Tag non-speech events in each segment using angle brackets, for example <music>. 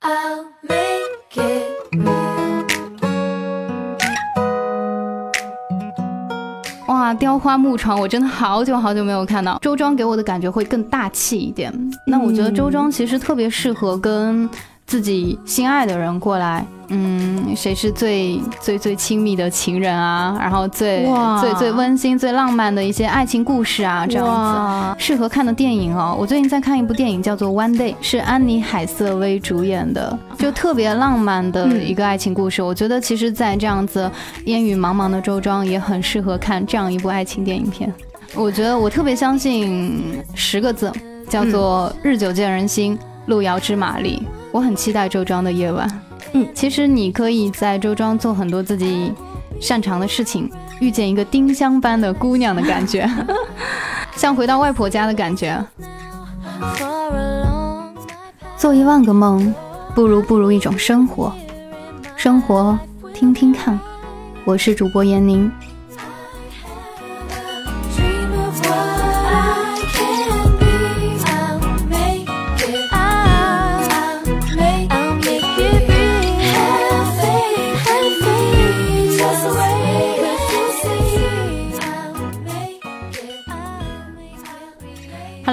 I'll make it real. 哇，雕花木床，我真的好久好久没有看到。周庄给我的感觉会更大气一点。那我觉得周庄其实特别适合跟自己心爱的人过来。嗯，谁是最最最亲密的情人啊？然后最最最温馨、最浪漫的一些爱情故事啊，这样子适合看的电影哦。我最近在看一部电影，叫做《One Day》，是安妮海瑟薇主演的，就特别浪漫的一个爱情故事。我觉得其实，在这样子烟雨茫茫的周庄，也很适合看这样一部爱情电影片。我觉得我特别相信十个字，叫做“日久见人心，路遥知马力”。我很期待周庄的夜晚。嗯，其实你可以在周庄做很多自己擅长的事情，遇见一个丁香般的姑娘的感觉，<laughs> 像回到外婆家的感觉。做一万个梦，不如不如一种生活。生活，听听看。我是主播闫宁。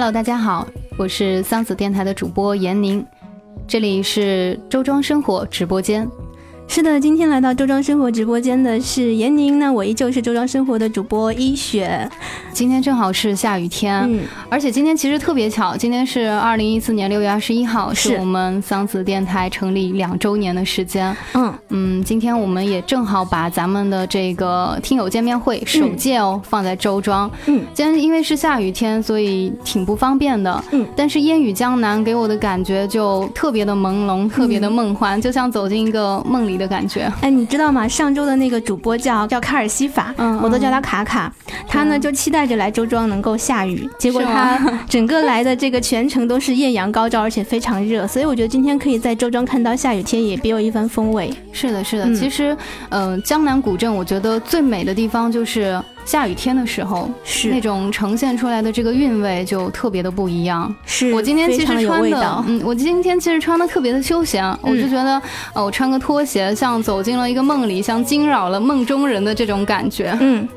Hello，大家好，我是桑子电台的主播闫宁，这里是周庄生活直播间。是的，今天来到周庄生活直播间的是闫宁，那我依旧是周庄生活的主播一雪。今天正好是下雨天，嗯，而且今天其实特别巧，今天是二零一四年六月二十一号，是是我们桑子电台成立两周年的时间。嗯，嗯，今天我们也正好把咱们的这个听友见面会首届哦、放在周庄。嗯，今天因为是下雨天，所以挺不方便的。嗯，但是烟雨江南给我的感觉就特别的朦胧，特别的梦幻，就像走进一个梦里的感觉。哎，你知道吗？上周的那个主播叫叫卡尔西法，嗯我都叫他卡卡。他呢就期待着来周庄能够下雨，结果他整个来的这个全程都是艳阳高照，而且非常热。所以我觉得今天可以在周庄看到下雨天，也别有一番风味。是的，是的。嗯其实，呃，江南古镇，我觉得最美的地方就是下雨天的时候，是那种呈现出来的这个韵味就特别的不一样。是我今天其实穿的。嗯，我今天其实穿的特别的休闲，我就觉得，呃，我穿个拖鞋，像走进了一个梦里，像惊扰了梦中人的这种感觉。嗯。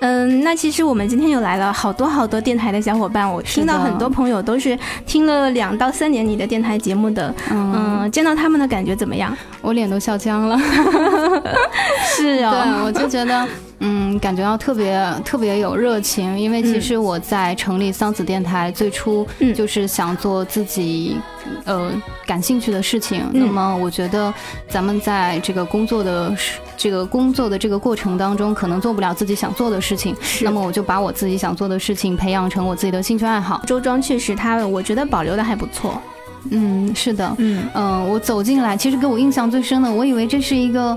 嗯，那其实我们今天又来了好多好多电台的小伙伴，我听到很多朋友都是听了两到三年你的电台节目的，嗯，嗯，见到他们的感觉怎么样？我脸都笑僵了。<laughs> 是对，我就觉得，嗯，感觉到特别特别有热情，因为其实我在成立桑子电台最初嗯就是想做自己。呃，感兴趣的事情，嗯那么我觉得咱们在这个工作的时这个工作的这个过程当中，可能做不了自己想做的事情，是那么我就把我自己想做的事情培养成我自己的兴趣爱好。周庄确实它，我觉得保留的还不错。嗯，是的，嗯，嗯、我走进来，其实给我印象最深的，我以为这是一个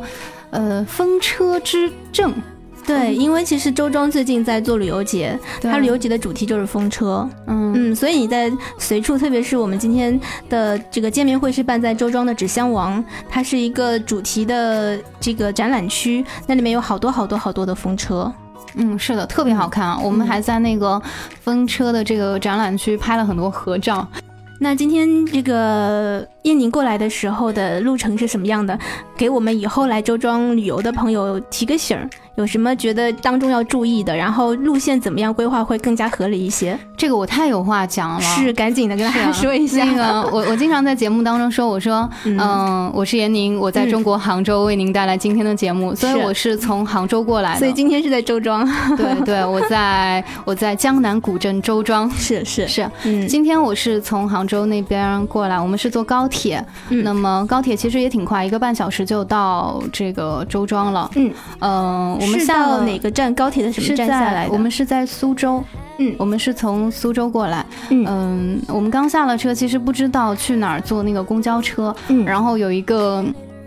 呃风车之镇，对，因为其实周庄最近在做旅游节，它旅游节的主题就是风车。嗯嗯，所以你在随处，特别是我们今天的这个见面会是办在周庄的纸箱王，它是一个主题的这个展览区，那里面有好多好多好多的风车。嗯，是的，特别好看啊！我们还在那个风车的这个展览区拍了很多合照。那今天这个燕宁过来的时候的路程是什么样的？给我们以后来周庄旅游的朋友提个醒儿，有什么觉得当中要注意的？然后路线怎么样规划会更加合理一些？这个我太有话讲了。是，赶紧的跟大家说一下。那个，<laughs> 我我经常在节目当中说，我说，嗯嗯、我是闫宁，我在中国杭州为您带来今天的节目，所以我是从杭州过来的。所以今天是在周庄，<laughs> 对对，我在我在江南古镇周庄。是 <laughs> 是，是，嗯今天我是从杭州那边过来，我们是坐高铁，嗯那么高铁其实也挺快，一个半小时就到这个周庄了。嗯，嗯、我们是下了到哪个站？高铁的什么站下来的？我们是在苏州，嗯我们是从苏州过来，嗯嗯，我们刚下了车，其实不知道去哪儿坐那个公交车，嗯然后有一个。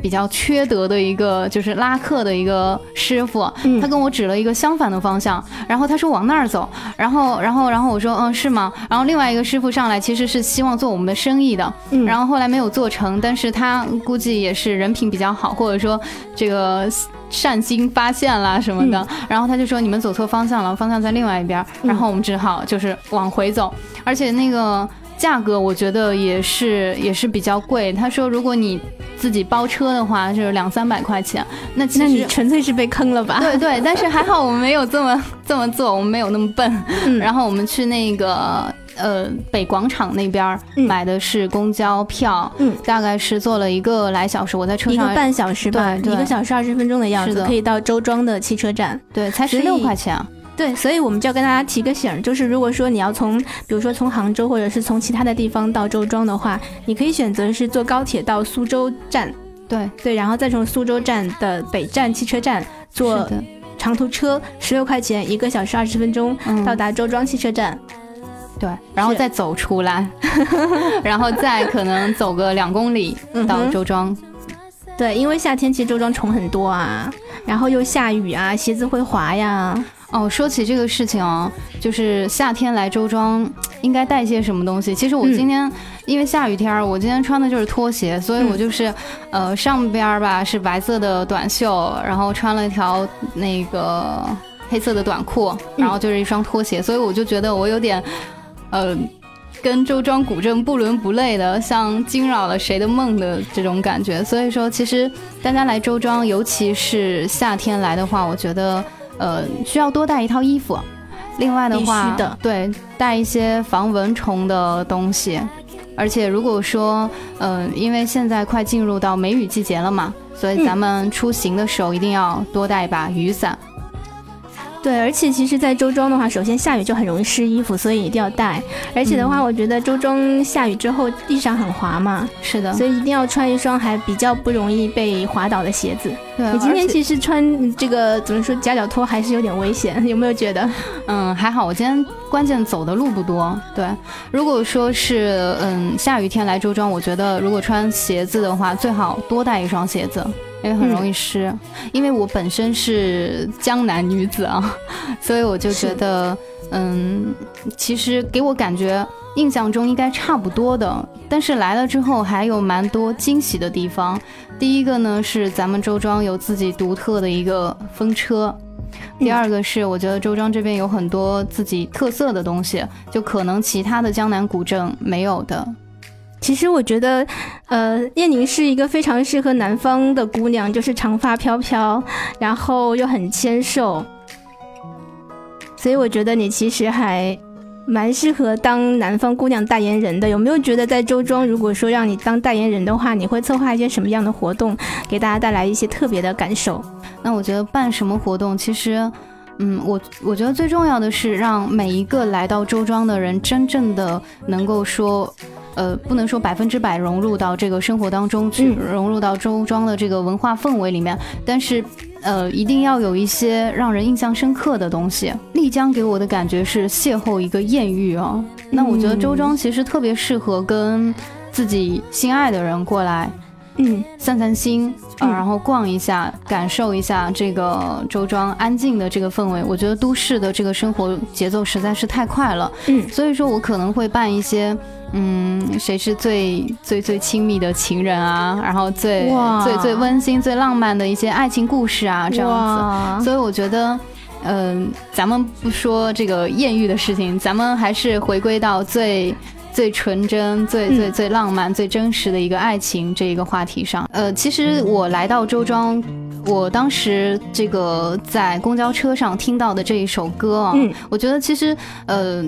比较缺德的一个就是拉客的一个师傅，嗯他跟我指了一个相反的方向，然后他说往那儿走，然后然后然后我说嗯是吗？然后另外一个师傅上来其实是希望做我们的生意的，嗯然后后来没有做成，但是他估计也是人品比较好，或者说这个善心发现啦什么的，然后他就说你们走错方向了，方向在另外一边，然后我们只好就是往回走，而且那个。价格我觉得也是也是比较贵。他说如果你自己包车的话，就是两三百块钱。那其那你实纯粹是被坑了吧？对对，但是还好我们没有这么这么做，我们没有那么笨。嗯然后我们去那个呃北广场那边买的是公交票，嗯大概是坐了一个来小时，我在车上一个半小时吧，对对一个小时二十分钟的样子，可以到周庄的汽车站。对才十六块钱啊。对，所以我们就要跟大家提个醒儿，就是如果说你要从，比如说从杭州或者是从其他的地方到周庄的话，你可以选择是坐高铁到苏州站，对，对，然后再从苏州站的北站汽车站坐，长途车，十六块钱一个小时二十分钟嗯到达周庄汽车站。对，然后再走出来，<laughs> 然后再可能走个两公里到周庄。对，因为夏天其实周庄虫很多啊，然后又下雨啊，鞋子会滑呀。哦，说起这个事情啊，就是夏天来周庄应该带些什么东西。其实我嗯今天、因为下雨天儿，我今天穿的就是拖鞋，所以我就是、呃上边儿吧是白色的短袖，然后穿了一条那个黑色的短裤，然后就是一双拖鞋，所以我就觉得我有点呃。跟周庄古镇不伦不类的，像惊扰了谁的梦的这种感觉。所以说，其实大家来周庄，尤其是夏天来的话，我觉得呃需要多带一套衣服。另外的话，的对，带一些防蚊虫的东西。而且如果说，呃，因为现在快进入到梅雨季节了嘛，所以嗯咱们出行的时候一定要多带一把雨伞。对，而且其实，在周庄的话，首先下雨就很容易湿衣服，所以一定要带。而且的话，我觉得周庄下雨之后地上很滑嘛，是的，所以一定要穿一双还比较不容易被滑倒的鞋子。对你今天其实穿这个怎么说夹脚拖还是有点危险，有没有觉得？<laughs> 嗯，还好，我今天关键走的路不多。对，如果说是嗯下雨天来周庄，我觉得如果穿鞋子的话，最好多带一双鞋子，因为很容易湿。因为我本身是江南女子啊，<laughs> 所以我就觉得，嗯，其实给我感觉印象中应该差不多的，但是来了之后还有蛮多惊喜的地方。第一个呢是咱们周庄有自己独特的一个风车。第二个是，我觉得周庄这边有很多自己特色的东西，就可能其他的江南古镇没有的。其实我觉得，呃，燕宁是一个非常适合南方的姑娘，就是长发飘飘，然后又很纤瘦，所以我觉得你其实还蛮适合当南方姑娘代言人的。有没有觉得在周庄，如果说让你当代言人的话，你会策划一些什么样的活动，给大家带来一些特别的感受？那我觉得办什么活动，其实，嗯，我我觉得最重要的是让每一个来到周庄的人真正的能够说。呃，不能说百分之百融入到这个生活当中去，嗯。融入到周庄的这个文化氛围里面，但是，呃，一定要有一些让人印象深刻的东西。丽江给我的感觉是邂逅一个艳遇哦，那我觉得周庄其实特别适合跟自己心爱的人过来嗯，散散心啊、嗯然后逛一下，感受一下这个周庄安静的这个氛围。我觉得都市的这个生活节奏实在是太快了，嗯所以说我可能会办一些，嗯，谁是最最最亲密的情人啊，然后最最最温馨、最浪漫的一些爱情故事啊，这样子。所以我觉得。嗯、咱们不说这个艳遇的事情，咱们还是回归到最最纯真、最最嗯最浪漫、最真实的一个爱情这一个话题上。呃，其实我来到周庄，我当时这个在公交车上听到的这一首歌啊，嗯我觉得其实呃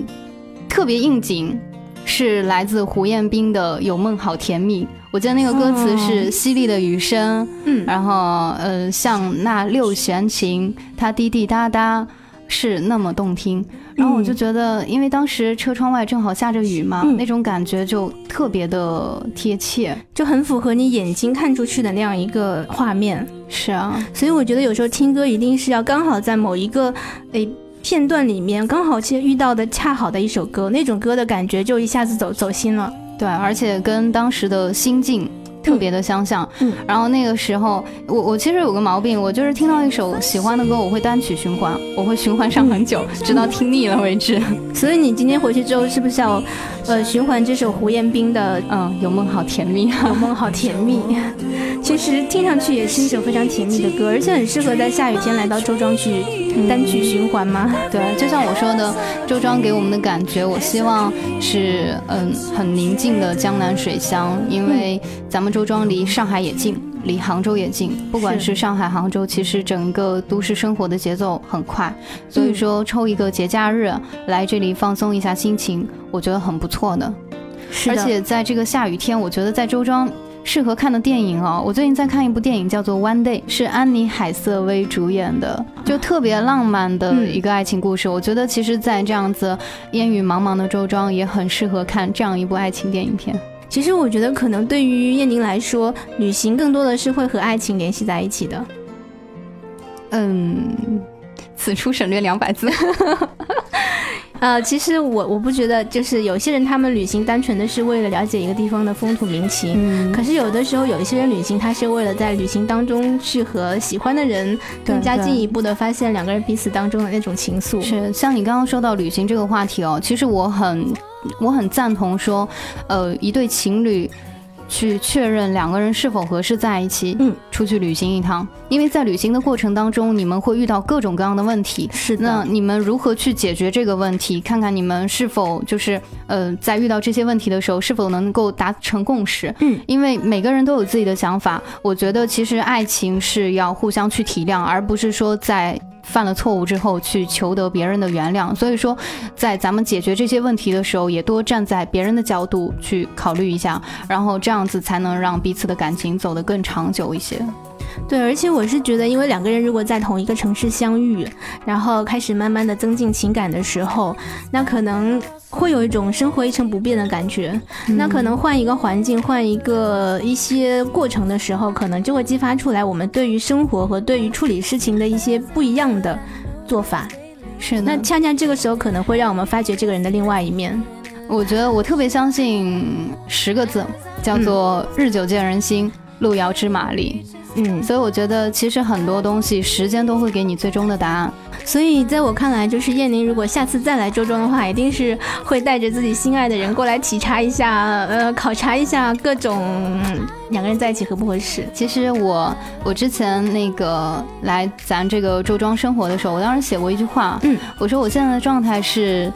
特别应景，是来自胡彦斌的《有梦好甜蜜》。我记得那个歌词是哦淅沥的雨声，嗯然后呃像那六弦琴，它滴滴答答是那么动听。然后我就觉得，因为当时车窗外正好下着雨嘛，嗯那种感觉就特别的贴切。就很符合你眼睛看出去的那样一个画面。是啊，所以我觉得有时候听歌一定是要刚好在某一个诶片段里面，刚好其实遇到的恰好的一首歌，那种歌的感觉就一下子走走心了。对，而且跟当时的心境特别的相像。嗯然后那个时候，我我其实有个毛病，我就是听到一首喜欢的歌，我会单曲循环，我会循环上很久，直到听腻了为止。所以你今天回去之后，是不是要呃循环这首胡彦斌的《嗯，有梦好甜蜜。有梦好甜蜜》，<laughs> <laughs> 其实听上去也是一首非常甜蜜的歌，而且很适合在下雨天来到周庄去单曲循环嘛。<laughs> 对，就像我说的，周庄给我们的感觉，我希望是嗯很宁静的江南水乡，因为咱们周庄离上海也近，离杭州也近。不管是上海、杭州，其实整个都市生活的节奏很快，所以说抽一个节假日来这里放松一下心情，我觉得很不错的。是的而且在这个下雨天，我觉得在周庄适合看的电影哦，我最近在看一部电影叫做《One Day》，是安妮海瑟薇主演的，就特别浪漫的一个爱情故事。我觉得其实，在这样子烟雨茫茫的周庄，也很适合看这样一部爱情电影片。其实我觉得，可能对于燕宁来说，旅行更多的是会和爱情联系在一起的。嗯，此处省略两百字。<laughs> 呃，其实我我不觉得，就是有些人他们旅行单纯的是为了了解一个地方的风土民情，嗯可是有的时候有一些人旅行，他是为了在旅行当中去和喜欢的人更加进一步的发现两个人彼此当中的那种情愫。是像你刚刚说到旅行这个话题哦，其实我很我很赞同说，呃，一对情侣去确认两个人是否合适在一起，嗯，出去旅行一趟，因为在旅行的过程当中，你们会遇到各种各样的问题。是那，你们如何去解决这个问题？看看你们是否就是呃，在遇到这些问题的时候，是否能够达成共识？嗯，因为每个人都有自己的想法。我觉得其实爱情是要互相去体谅，而不是说在犯了错误之后去求得别人的原谅。所以说，在咱们解决这些问题的时候，也多站在别人的角度去考虑一下，然后这样子才能让彼此的感情走得更长久一些。对，而且我是觉得，因为两个人如果在同一个城市相遇，然后开始慢慢的增进情感的时候，那可能会有一种生活一成不变的感觉。那可能换一个环境，换一个一些过程的时候，可能就会激发出来我们对于生活和对于处理事情的一些不一样的做法。是的，那恰恰这个时候可能会让我们发掘这个人的另外一面。我觉得我特别相信十个字，叫做“日久见人心，路遥知马力”。嗯，所以我觉得其实很多东西，时间都会给你最终的答案。所以在我看来，就是燕宁如果下次再来周庄的话，一定是会带着自己心爱的人过来体察一下，呃，考察一下各种嗯两个人在一起合不合适。其实我我之前那个来咱这个周庄生活的时候，我当时写过一句话，嗯，我说我现在的状态是。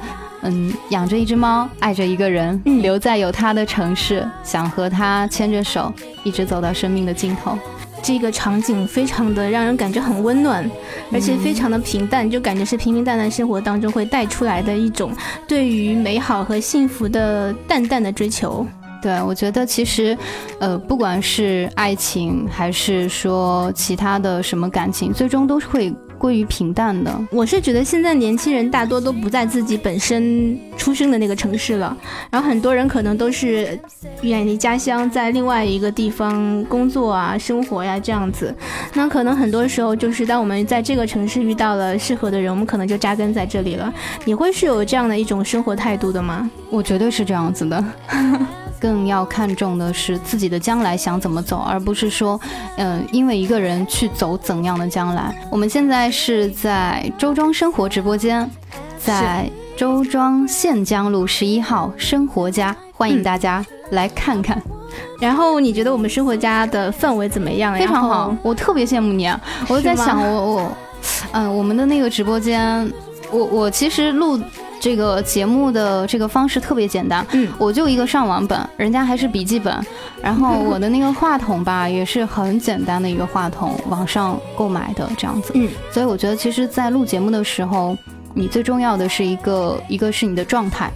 嗯，养着一只猫，爱着一个人，嗯留在有他的城市，想和他牵着手，一直走到生命的尽头。这个场景非常的让人感觉很温暖，而且非常的平淡，就感觉是平平淡淡生活当中会带出来的一种对于美好和幸福的淡淡的追求。对，我觉得其实，呃，不管是爱情还是说其他的什么感情，最终都是会归于平淡的。我是觉得现在年轻人大多都不在自己本身出生的那个城市了，然后很多人可能都是远离家乡，在另外一个地方工作啊、生活呀、这样子。那可能很多时候就是当我们在这个城市遇到了适合的人，我们可能就扎根在这里了。你会是有这样的一种生活态度的吗？我绝对是这样子的。更要看重的是自己的将来想怎么走，而不是说，嗯、因为一个人去走怎样的将来。我们现在是在周庄生活直播间，在周庄县江路十一号生活家，欢迎大家来看看，然后你觉得我们生活家的氛围怎么样？非常好。我特别羡慕你啊！我就在想，我我，嗯、我们的那个直播间，我我其实录这个节目的这个方式特别简单，嗯我就一个上网本，人家还是笔记本，然后我的那个话筒吧，也是很简单的一个话筒，网上购买的这样子。嗯，所以我觉得，其实，在录节目的时候，你最重要的是一个，一个是你的状态。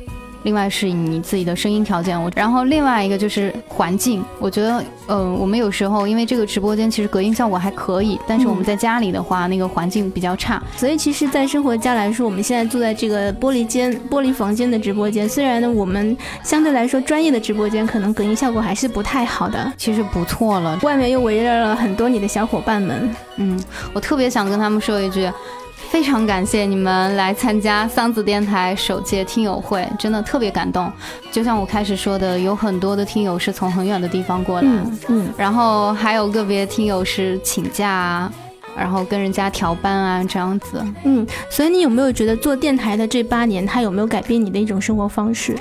另外是你自己的声音条件，我然后另外一个就是环境。我觉得，呃，我们有时候因为这个直播间其实隔音效果还可以，但是我们在家里的话，那个环境比较差。所以其实，在生活家来说，我们现在坐在这个玻璃间、玻璃房间的直播间，虽然呢，我们相对来说专业的直播间可能隔音效果还是不太好的，其实不错了，外面又围绕了很多你的小伙伴们。嗯，我特别想跟他们说一句，非常感谢你们来参加桑子电台首届听友会，真的特别感动。就像我开始说的，有很多的听友是从很远的地方过来，嗯嗯，然后还有个别听友是请假啊，然后跟人家调班啊这样子。嗯，所以你有没有觉得做电台的这八年，它有没有改变你的一种生活方式？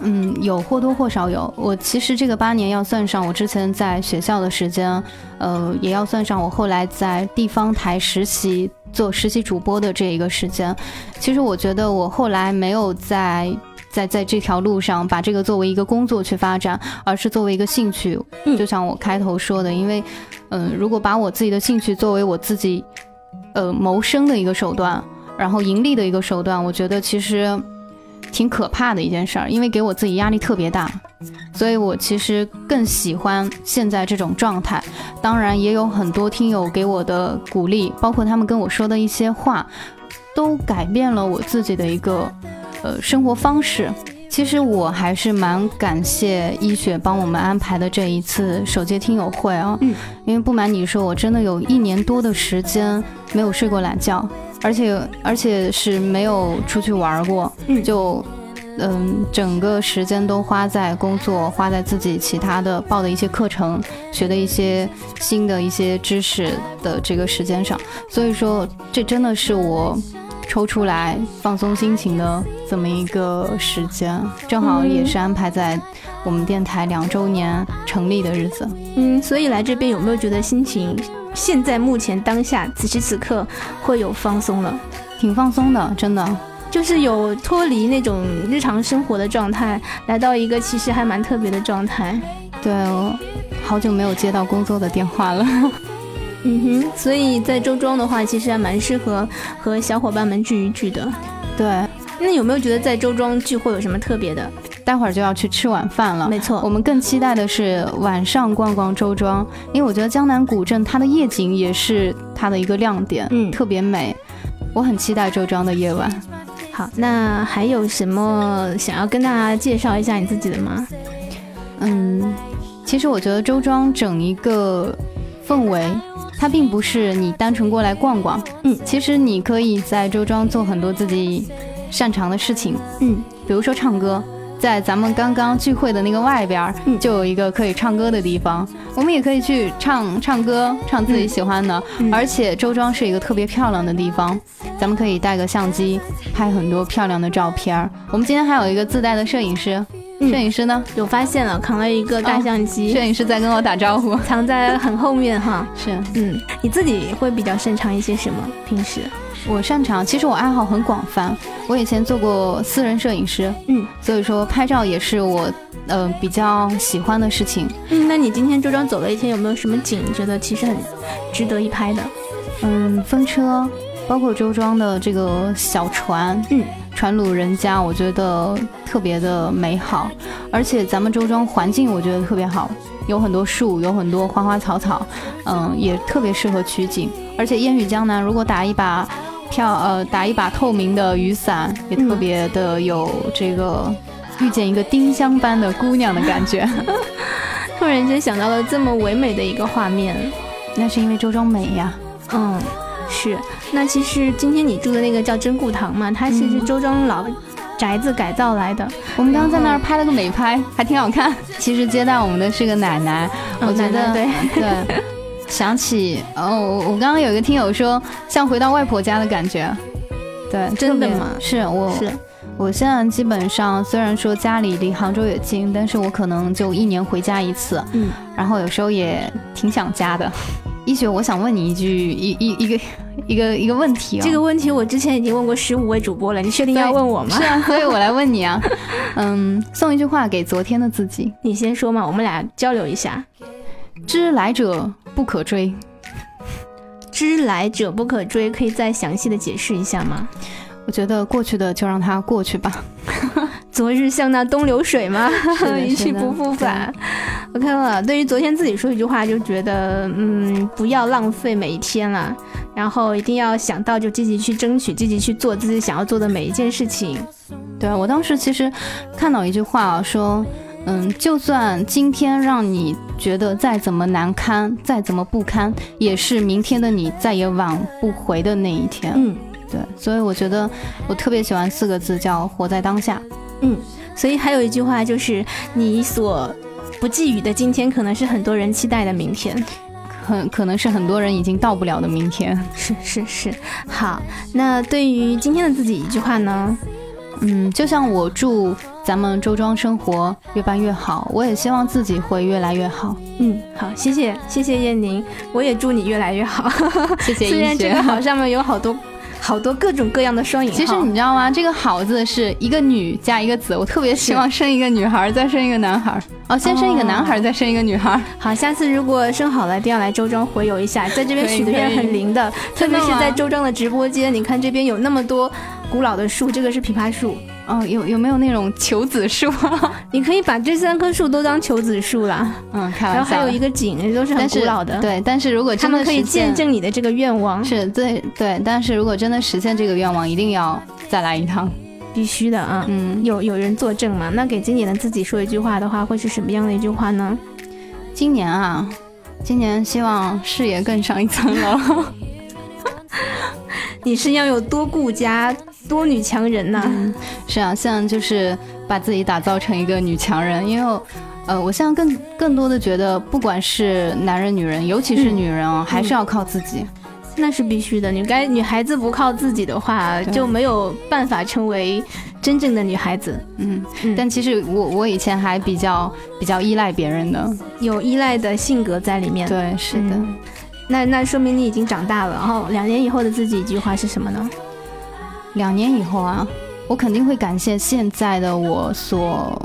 嗯，有或多或少有。我其实这个八年要算上我之前在学校的时间，呃，也要算上我后来在地方台实习做实习主播的这一个时间。其实我觉得我后来没有在在在这条路上把这个作为一个工作去发展，而是作为一个兴趣。就像我开头说的，因为嗯、如果把我自己的兴趣作为我自己呃谋生的一个手段，然后盈利的一个手段，我觉得其实挺可怕的一件事儿，因为给我自己压力特别大，所以我其实更喜欢现在这种状态。当然，也有很多听友给我的鼓励，包括他们跟我说的一些话，都改变了我自己的一个呃生活方式。其实我还是蛮感谢医雪帮我们安排的这一次首届听友会啊，嗯，因为不瞒你说，我真的有一年多的时间没有睡过懒觉，而且而且是没有出去玩过，嗯。就嗯，整个时间都花在工作，花在自己其他的报的一些课程、学的一些新的一些知识的这个时间上，所以说这真的是我抽出来放松心情的这么一个时间，正好也是安排在我们电台两周年成立的日子。嗯，所以来这边有没有觉得心情现在目前当下此时此刻会有放松了？挺放松的，真的。就是有脱离那种日常生活的状态，来到一个其实还蛮特别的状态。对我好久没有接到工作的电话了。<laughs> 嗯哼，所以在周庄的话，其实还蛮适合和小伙伴们聚一聚的。对，那有没有觉得在周庄聚会有什么特别的？待会儿就要去吃晚饭了。没错，我们更期待的是晚上逛逛周庄，因为我觉得江南古镇它的夜景也是它的一个亮点，嗯特别美。我很期待周庄的夜晚。好，那还有什么想要跟大家介绍一下你自己的吗？嗯，其实我觉得周庄整一个氛围，它并不是你单纯过来逛逛，嗯其实你可以在周庄做很多自己擅长的事情，嗯，比如说唱歌。在咱们刚刚聚会的那个外边就有一个可以唱歌的地方，我们也可以去唱唱歌，唱自己喜欢的。嗯而且周庄是一个特别漂亮的地方，咱们可以带个相机拍很多漂亮的照片儿。我们今天还有一个自带的摄影师，嗯摄影师呢？有发现了，扛了一个大相机，摄影师在跟我打招呼。藏在很后面哈。<laughs> 是嗯，你自己会比较擅长一些什么？平时？我擅长，其实我爱好很广泛。我以前做过私人摄影师，嗯所以说拍照也是我呃比较喜欢的事情。嗯，那你今天周庄走了一天，有没有什么景觉得其实很值得一拍的？嗯，风车，包括周庄的这个小船，嗯，船橹人家，我觉得特别的美好。而且咱们周庄环境我觉得特别好，有很多树，有很多花花草草，嗯，也特别适合取景。而且烟雨江南，如果打一把漂呃打一把透明的雨伞，也特别的有这个遇见一个丁香般的姑娘的感觉。<laughs> 突然间想到了这么唯美的一个画面。那是因为周庄美呀。嗯，是。那其实今天你住的那个叫真固堂嘛，它其实嗯周庄老宅子改造来的。我们刚刚在那儿拍了个美拍，还挺好看。其实接待我们的是个奶奶，嗯我觉得对，<laughs> 想起哦，我我刚刚有一个听友说像回到外婆家的感觉，对，真的吗？是我是，我现在基本上虽然说家里离杭州也近，但是我可能就一年回家一次，嗯，然后有时候也挺想家的。一雪，我想问你一句一一一个一个一个问题啊、这个问题我之前已经问过十五位主播了，你确定要问我吗？是？啊，<laughs> 所以我来问你啊，嗯，送一句话给昨天的自己：你先说嘛，我们俩交流一下。知来者不可追。<laughs> 知来者不可追，可以再详细的解释一下吗？我觉得过去的就让它过去吧。<laughs> 昨日像那东流水吗 <laughs> 一去不复返。OK 了，对于昨天自己说一句话，就觉得嗯，不要浪费每一天了，然后一定要想到就积极去争取，积极去做自己想要做的每一件事情。对我当时其实看到一句话啊，说，嗯，就算今天让你觉得再怎么难堪，再怎么不堪，也是明天的你再也挽不回的那一天。嗯对，所以我觉得我特别喜欢四个字，叫活在当下。嗯，所以还有一句话就是，你所不寄予的今天，可能是很多人期待的明天。很可能是很多人已经到不了的明天。是是是，好。那对于今天的自己一句话呢？嗯，就像我住咱们周庄生活越办越好，我也希望自己会越来越好。嗯，好，谢谢谢谢燕宁，我也祝你越来越好。<laughs> 谢谢 <laughs> 虽然这个好上面有好多好多各种各样的双引号，其实你知道吗？这个“好”字是一个女加一个子，我特别希望生一个女孩，再生一个男孩。哦，先生一个男孩，再生一个女孩。好，下次如果生好了，一定要来周庄回游一下，在这边许的愿很灵的，特别是在周庄的直播间，你看这边有那么多古老的树，这个是枇杷树，哦，有有没有那种求子树？<laughs> 你可以把这三棵树都当求子树啦。嗯，开玩笑。然后还有一个井，都是很古老的，，对，但是如果他真的们可以见证你的这个愿望，是对对，但是如果真的实现这个愿望，一定要再来一趟。必须的啊。嗯，有有人作证吗？那给今年的自己说一句话的话，会是什么样的一句话呢？今年啊，今年希望事业更上一层楼。<laughs> 你是要有多顾家、多女强人呐、嗯，是啊，现在就是把自己打造成一个女强人，因为。呃，我现在更更多的觉得，不管是男人、女人，尤其是嗯女人哦，还是要靠自己。那是必须的。女该女孩子不靠自己的话，就没有办法成为真正的女孩子。嗯，嗯但其实我我以前还比较比较依赖别人的。有依赖的性格在里面。，对，是的。嗯那那说明你已经长大了。然后两年以后的自己一句话是什么呢？两年以后啊，我肯定会感谢现在的我所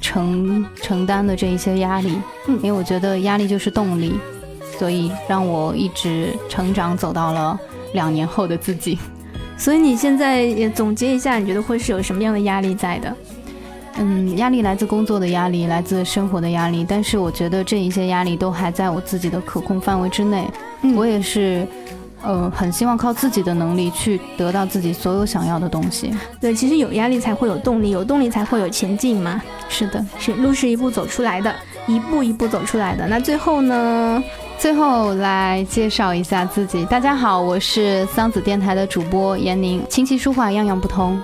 承承担的这一些压力，嗯因为我觉得压力就是动力，所以让我一直成长，走到了两年后的自己。<laughs> 所以你现在也总结一下，你觉得会是有什么样的压力在的？嗯，压力来自工作的压力，来自生活的压力，但是我觉得这一些压力都还在我自己的可控范围之内。嗯我也是，呃，很希望靠自己的能力去得到自己所有想要的东西。对，其实有压力才会有动力，有动力才会有前进嘛。是的，是路是一步走出来的，一步一步走出来的。那最后呢？最后来介绍一下自己。大家好，我是桑子电台的主播闫宁，琴棋书画样样不通。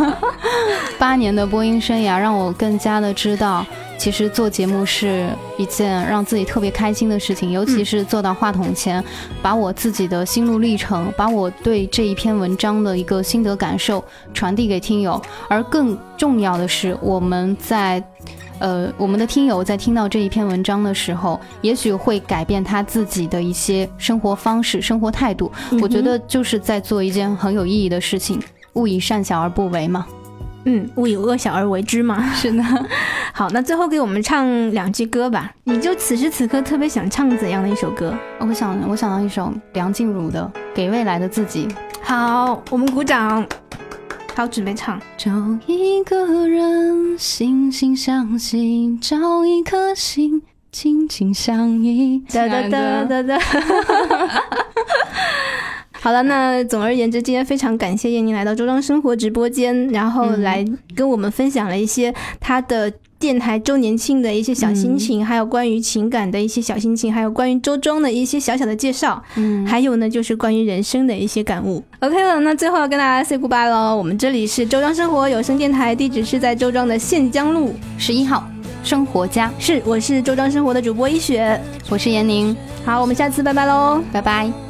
<laughs> 八年的播音生涯让我更加的知道，其实做节目是一件让自己特别开心的事情，尤其是坐到话筒前，把我自己的心路历程，把我对这一篇文章的一个心得感受传递给听友。而更重要的是，我们在呃，我们的听友在听到这一篇文章的时候，也许会改变他自己的一些生活方式、生活态度。我觉得就是在做一件很有意义的事情，勿以善小而不为嘛。嗯，勿以恶小而为之嘛。是的，<laughs> 好，那最后给我们唱两句歌吧。你就此时此刻特别想唱怎样的一首歌？我想我想到一首梁静茹的《给未来的自己》。好，我们鼓掌。好，准备唱。找一个人惺惺相惜，找一颗心紧紧相依。哒哒哒哒哒。好了，那总而言之，今天非常感谢燕妮来到周庄生活直播间，然后来跟我们分享了一些她的电台周年庆的一些小心情，还有关于情感的一些小心情，还有关于周庄的一些小小的介绍，嗯，还有呢就是关于人生的一些感悟。OK 了，那最后要跟大家 say goodbye 喽。我们这里是周庄生活有声电台，地址是在周庄的县江路。十一号生活家，是，我是周庄生活的主播一雪。我是闫宁，好，我们下次拜拜喽。拜拜。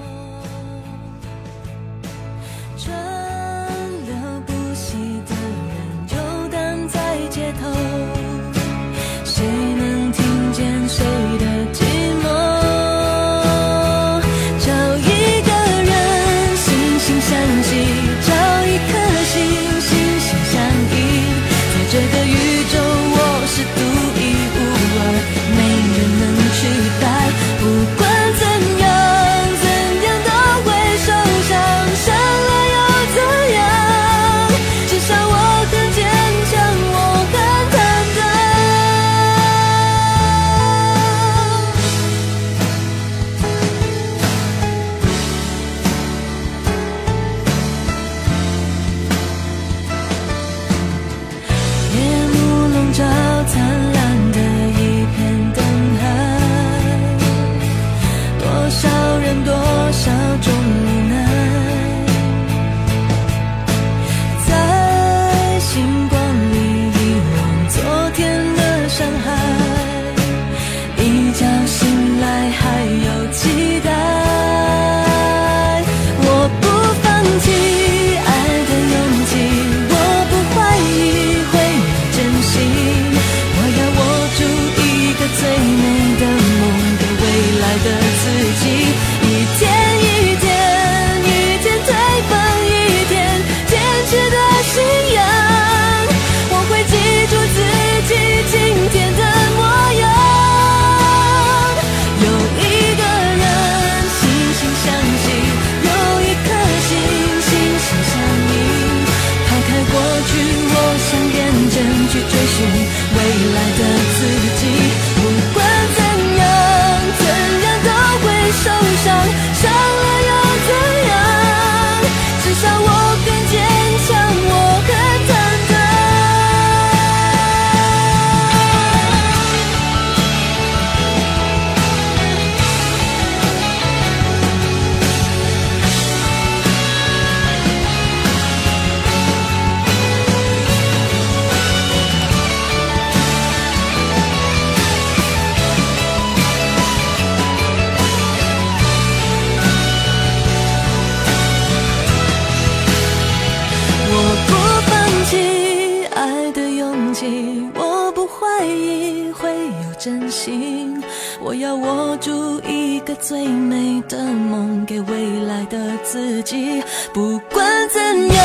真心我要握住一个最美的梦给未来的自己。不管怎样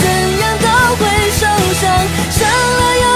怎样都会受伤伤了又